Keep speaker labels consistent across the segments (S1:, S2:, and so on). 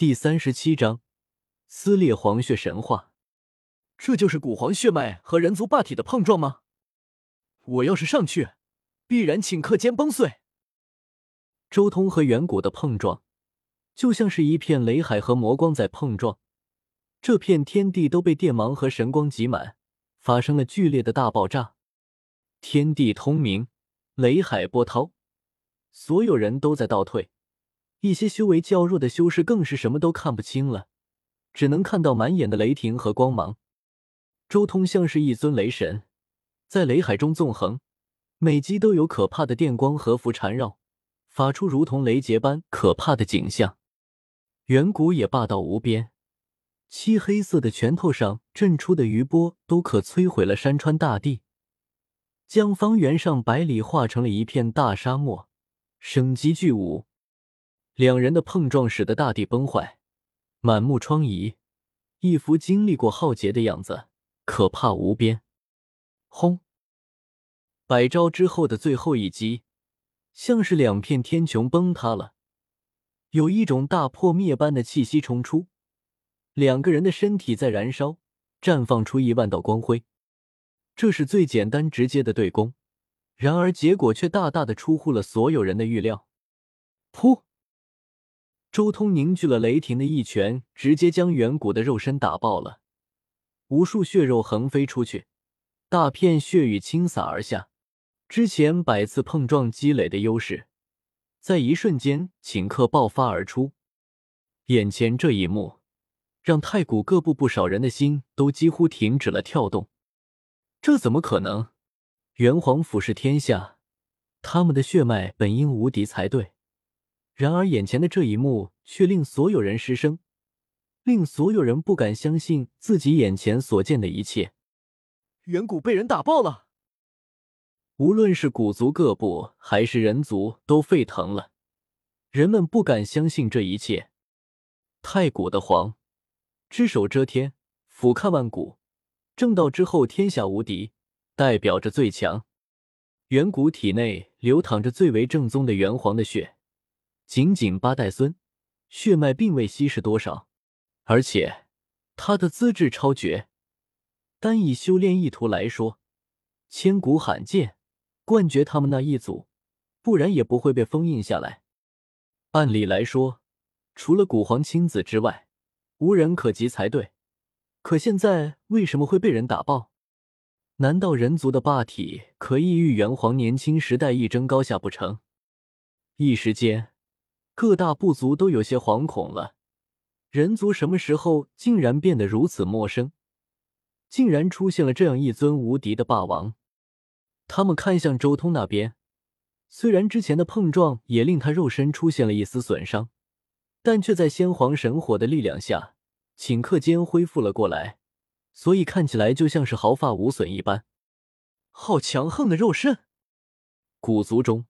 S1: 第三十七章撕裂黄血神话。
S2: 这就是古皇血脉和人族霸体的碰撞吗？我要是上去，必然顷刻间崩碎。
S1: 周通和远古的碰撞，就像是一片雷海和魔光在碰撞，这片天地都被电芒和神光挤满，发生了剧烈的大爆炸，天地通明，雷海波涛，所有人都在倒退。一些修为较弱的修士更是什么都看不清了，只能看到满眼的雷霆和光芒。周通像是一尊雷神，在雷海中纵横，每击都有可怕的电光和符缠绕，发出如同雷劫般可怕的景象。远古也霸道无边，漆黑色的拳头上震出的余波都可摧毁了山川大地，将方圆上百里化成了一片大沙漠，生机俱无。两人的碰撞使得大地崩坏，满目疮痍，一副经历过浩劫的样子，可怕无边。轰！百招之后的最后一击，像是两片天穹崩塌了，有一种大破灭般的气息冲出，两个人的身体在燃烧，绽放出一万道光辉。这是最简单直接的对攻，然而结果却大大的出乎了所有人的预料。噗！周通凝聚了雷霆的一拳，直接将远古的肉身打爆了，无数血肉横飞出去，大片血雨倾洒而下。之前百次碰撞积累的优势，在一瞬间顷刻爆发而出。眼前这一幕，让太古各部不少人的心都几乎停止了跳动。这怎么可能？元皇俯视天下，他们的血脉本应无敌才对。然而，眼前的这一幕却令所有人失声，令所有人不敢相信自己眼前所见的一切。
S2: 远古被人打爆了，
S1: 无论是古族各部还是人族都沸腾了，人们不敢相信这一切。太古的皇，只手遮天，俯瞰万古，正道之后天下无敌，代表着最强。远古体内流淌着最为正宗的元皇的血。仅仅八代孙，血脉并未稀释多少，而且他的资质超绝，单以修炼意图来说，千古罕见。冠绝他们那一组，不然也不会被封印下来。按理来说，除了古皇亲子之外，无人可及才对。可现在为什么会被人打爆？难道人族的霸体可以与元皇年轻时代一争高下不成？一时间。各大部族都有些惶恐了，人族什么时候竟然变得如此陌生？竟然出现了这样一尊无敌的霸王！他们看向周通那边，虽然之前的碰撞也令他肉身出现了一丝损伤，但却在先皇神火的力量下，顷刻间恢复了过来，所以看起来就像是毫发无损一般。好强横的肉身！古族中。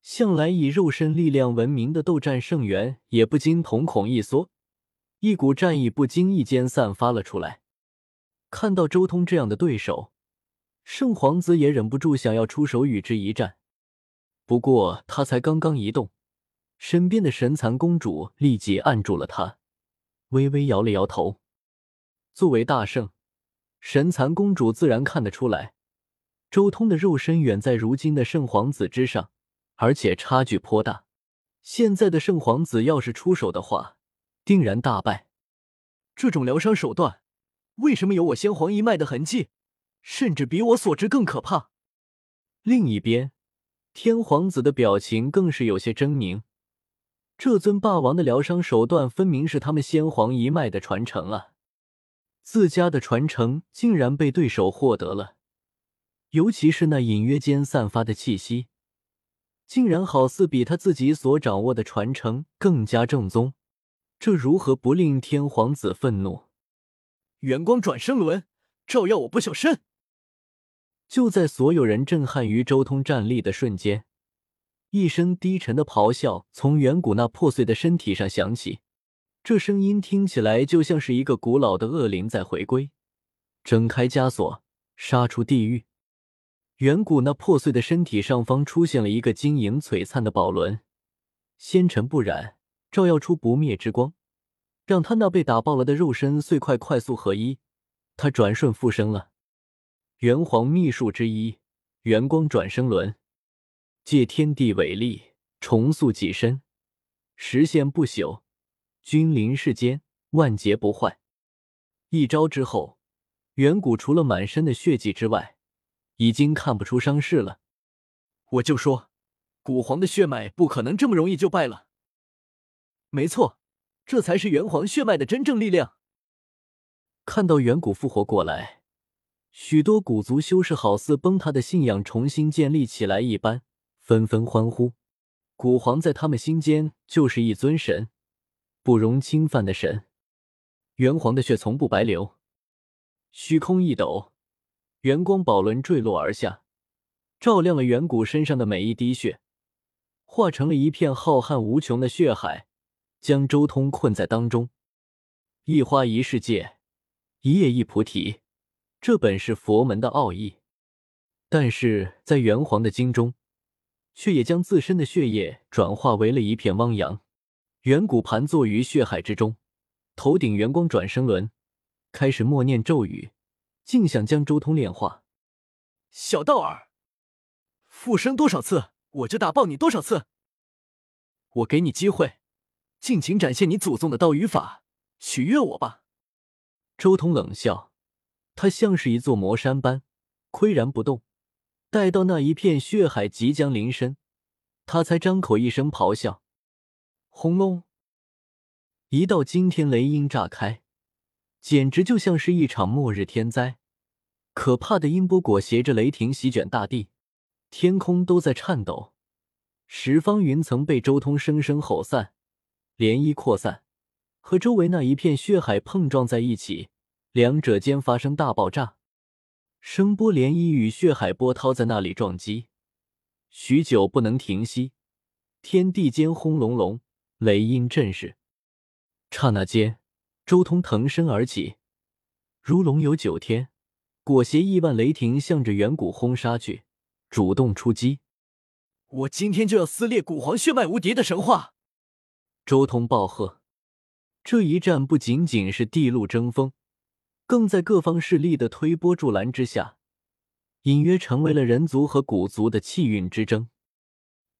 S1: 向来以肉身力量闻名的斗战圣元也不禁瞳孔一缩，一股战意不经意间散发了出来。看到周通这样的对手，圣皇子也忍不住想要出手与之一战。不过他才刚刚一动，身边的神蚕公主立即按住了他，微微摇了摇头。作为大圣，神蚕公主自然看得出来，周通的肉身远在如今的圣皇子之上。而且差距颇大，现在的圣皇子要是出手的话，定然大败。
S2: 这种疗伤手段，为什么有我先皇一脉的痕迹？甚至比我所知更可怕。
S1: 另一边，天皇子的表情更是有些狰狞。这尊霸王的疗伤手段，分明是他们先皇一脉的传承啊！自家的传承竟然被对手获得了，尤其是那隐约间散发的气息。竟然好似比他自己所掌握的传承更加正宗，这如何不令天皇子愤怒？
S2: 元光转生轮，照耀我不朽身！
S1: 就在所有人震撼于周通站立的瞬间，一声低沉的咆哮从远古那破碎的身体上响起，这声音听起来就像是一个古老的恶灵在回归，挣开枷锁，杀出地狱。远古那破碎的身体上方出现了一个晶莹璀璨的宝轮，纤尘不染，照耀出不灭之光，让他那被打爆了的肉身碎块快速合一，他转瞬复生了。元皇秘术之一，元光转生轮，借天地伟力重塑己身，实现不朽，君临世间，万劫不坏。一招之后，远古除了满身的血迹之外，已经看不出伤势了。
S2: 我就说，古皇的血脉不可能这么容易就败了。没错，这才是元皇血脉的真正力量。
S1: 看到远古复活过来，许多古族修士好似崩塌的信仰重新建立起来一般，纷纷欢呼。古皇在他们心间就是一尊神，不容侵犯的神。元皇的血从不白流。虚空一抖，元光宝轮坠落而下，照亮了远古身上的每一滴血，化成了一片浩瀚无穷的血海，将周通困在当中。一花一世界，一叶一菩提，这本是佛门的奥义，但是在元皇的经中，却也将自身的血液转化为了一片汪洋。远古盘坐于血海之中，头顶元光转生轮。开始默念咒语，竟想将周通炼化。
S2: 小道儿，复生多少次，我就打爆你多少次。我给你机会，尽情展现你祖宗的道与法，取悦我吧。
S1: 周通冷笑，他像是一座魔山般岿然不动。待到那一片血海即将临身，他才张口一声咆哮：“轰隆！”一道惊天雷音炸开。简直就像是一场末日天灾，可怕的音波裹挟着雷霆席卷大地，天空都在颤抖，十方云层被周通生生吼散，涟漪扩散，和周围那一片血海碰撞在一起，两者间发生大爆炸，声波涟漪与血海波涛在那里撞击，许久不能停息，天地间轰隆隆，雷音震世，刹那间。周通腾身而起，如龙游九天，裹挟亿万雷霆向着远古轰杀去，主动出击。
S2: 我今天就要撕裂古皇血脉无敌的神话！
S1: 周通暴喝。这一战不仅仅是地路争锋，更在各方势力的推波助澜之下，隐约成为了人族和古族的气运之争。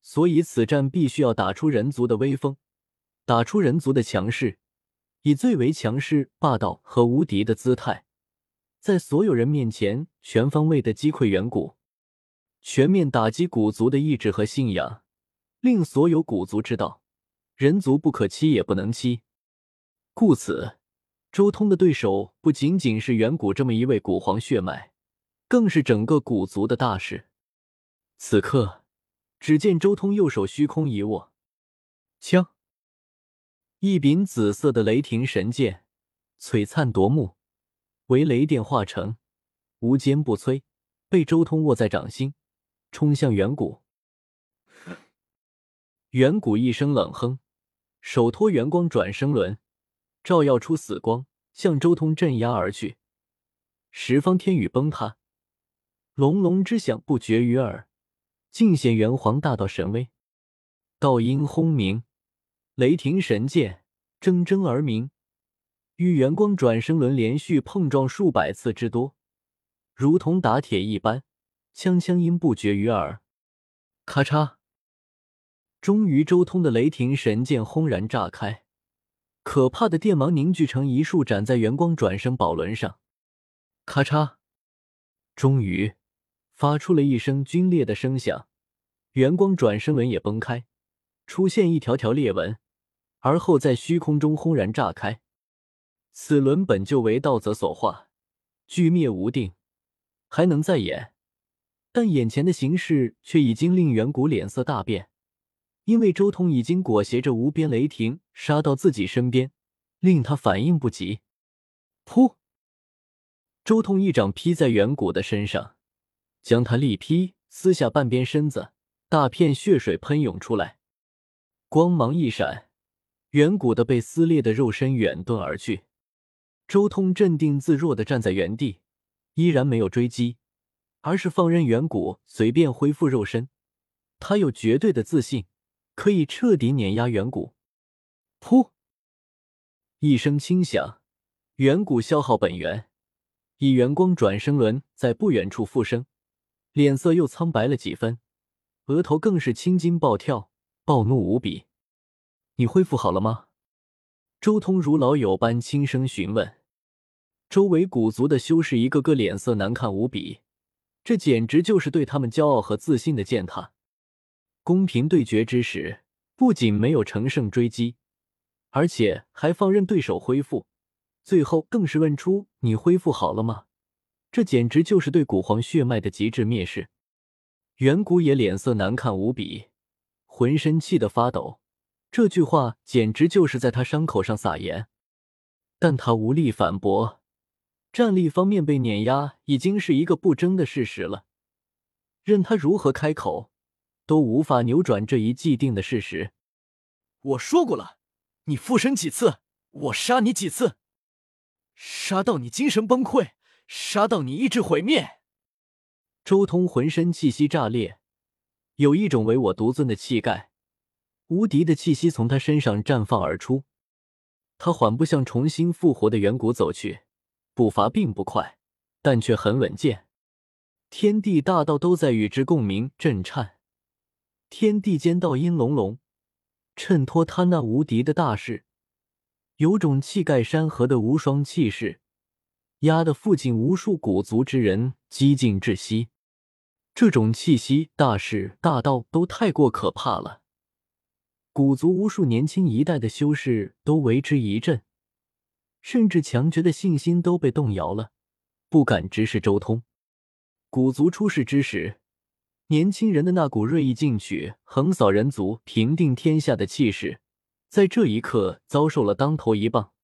S1: 所以此战必须要打出人族的威风，打出人族的强势。以最为强势、霸道和无敌的姿态，在所有人面前全方位的击溃远古，全面打击古族的意志和信仰，令所有古族知道，人族不可欺也不能欺。故此，周通的对手不仅仅是远古这么一位古皇血脉，更是整个古族的大事。此刻，只见周通右手虚空一握，枪。一柄紫色的雷霆神剑，璀璨夺目，为雷电化成，无坚不摧，被周通握在掌心，冲向远古。远古一声冷哼，手托元光转生轮，照耀出死光，向周通镇压而去。十方天宇崩塌，隆隆之响不绝于耳，尽显元皇大道神威。道音轰鸣。雷霆神剑铮铮而鸣，与元光转生轮连续碰撞数百次之多，如同打铁一般，锵锵音不绝于耳。咔嚓！终于，周通的雷霆神剑轰然炸开，可怕的电芒凝聚成一束，斩在元光转生宝轮上。咔嚓！终于，发出了一声龟裂的声响，元光转生轮也崩开，出现一条条裂纹。而后在虚空中轰然炸开，此轮本就为道则所化，聚灭无定，还能再演。但眼前的形势却已经令远古脸色大变，因为周通已经裹挟着无边雷霆杀到自己身边，令他反应不及。噗！周通一掌劈在远古的身上，将他力劈撕下半边身子，大片血水喷涌出来，光芒一闪。远古的被撕裂的肉身远遁而去，周通镇定自若的站在原地，依然没有追击，而是放任远古随便恢复肉身。他有绝对的自信，可以彻底碾压远古。噗！一声轻响，远古消耗本源，以元光转生轮在不远处复生，脸色又苍白了几分，额头更是青筋暴跳，暴怒无比。你恢复好了吗？周通如老友般轻声询问。周围古族的修士一个个脸色难看无比，这简直就是对他们骄傲和自信的践踏。公平对决之时，不仅没有乘胜追击，而且还放任对手恢复，最后更是问出“你恢复好了吗？”这简直就是对古皇血脉的极致蔑视。远古也脸色难看无比，浑身气得发抖。这句话简直就是在他伤口上撒盐，但他无力反驳。战力方面被碾压已经是一个不争的事实了，任他如何开口，都无法扭转这一既定的事实。
S2: 我说过了，你附身几次，我杀你几次，杀到你精神崩溃，杀到你意志毁灭。
S1: 周通浑身气息炸裂，有一种唯我独尊的气概，无敌的气息从他身上绽放而出。他缓步向重新复活的远古走去。步伐并不快，但却很稳健。天地大道都在与之共鸣震颤，天地间道音隆隆，衬托他那无敌的大势，有种气盖山河的无双气势，压得附近无数古族之人几近窒息。这种气息、大势、大道都太过可怕了，古族无数年轻一代的修士都为之一振。甚至强绝的信心都被动摇了，不敢直视周通。古族出世之时，年轻人的那股锐意进取、横扫人族、平定天下的气势，在这一刻遭受了当头一棒。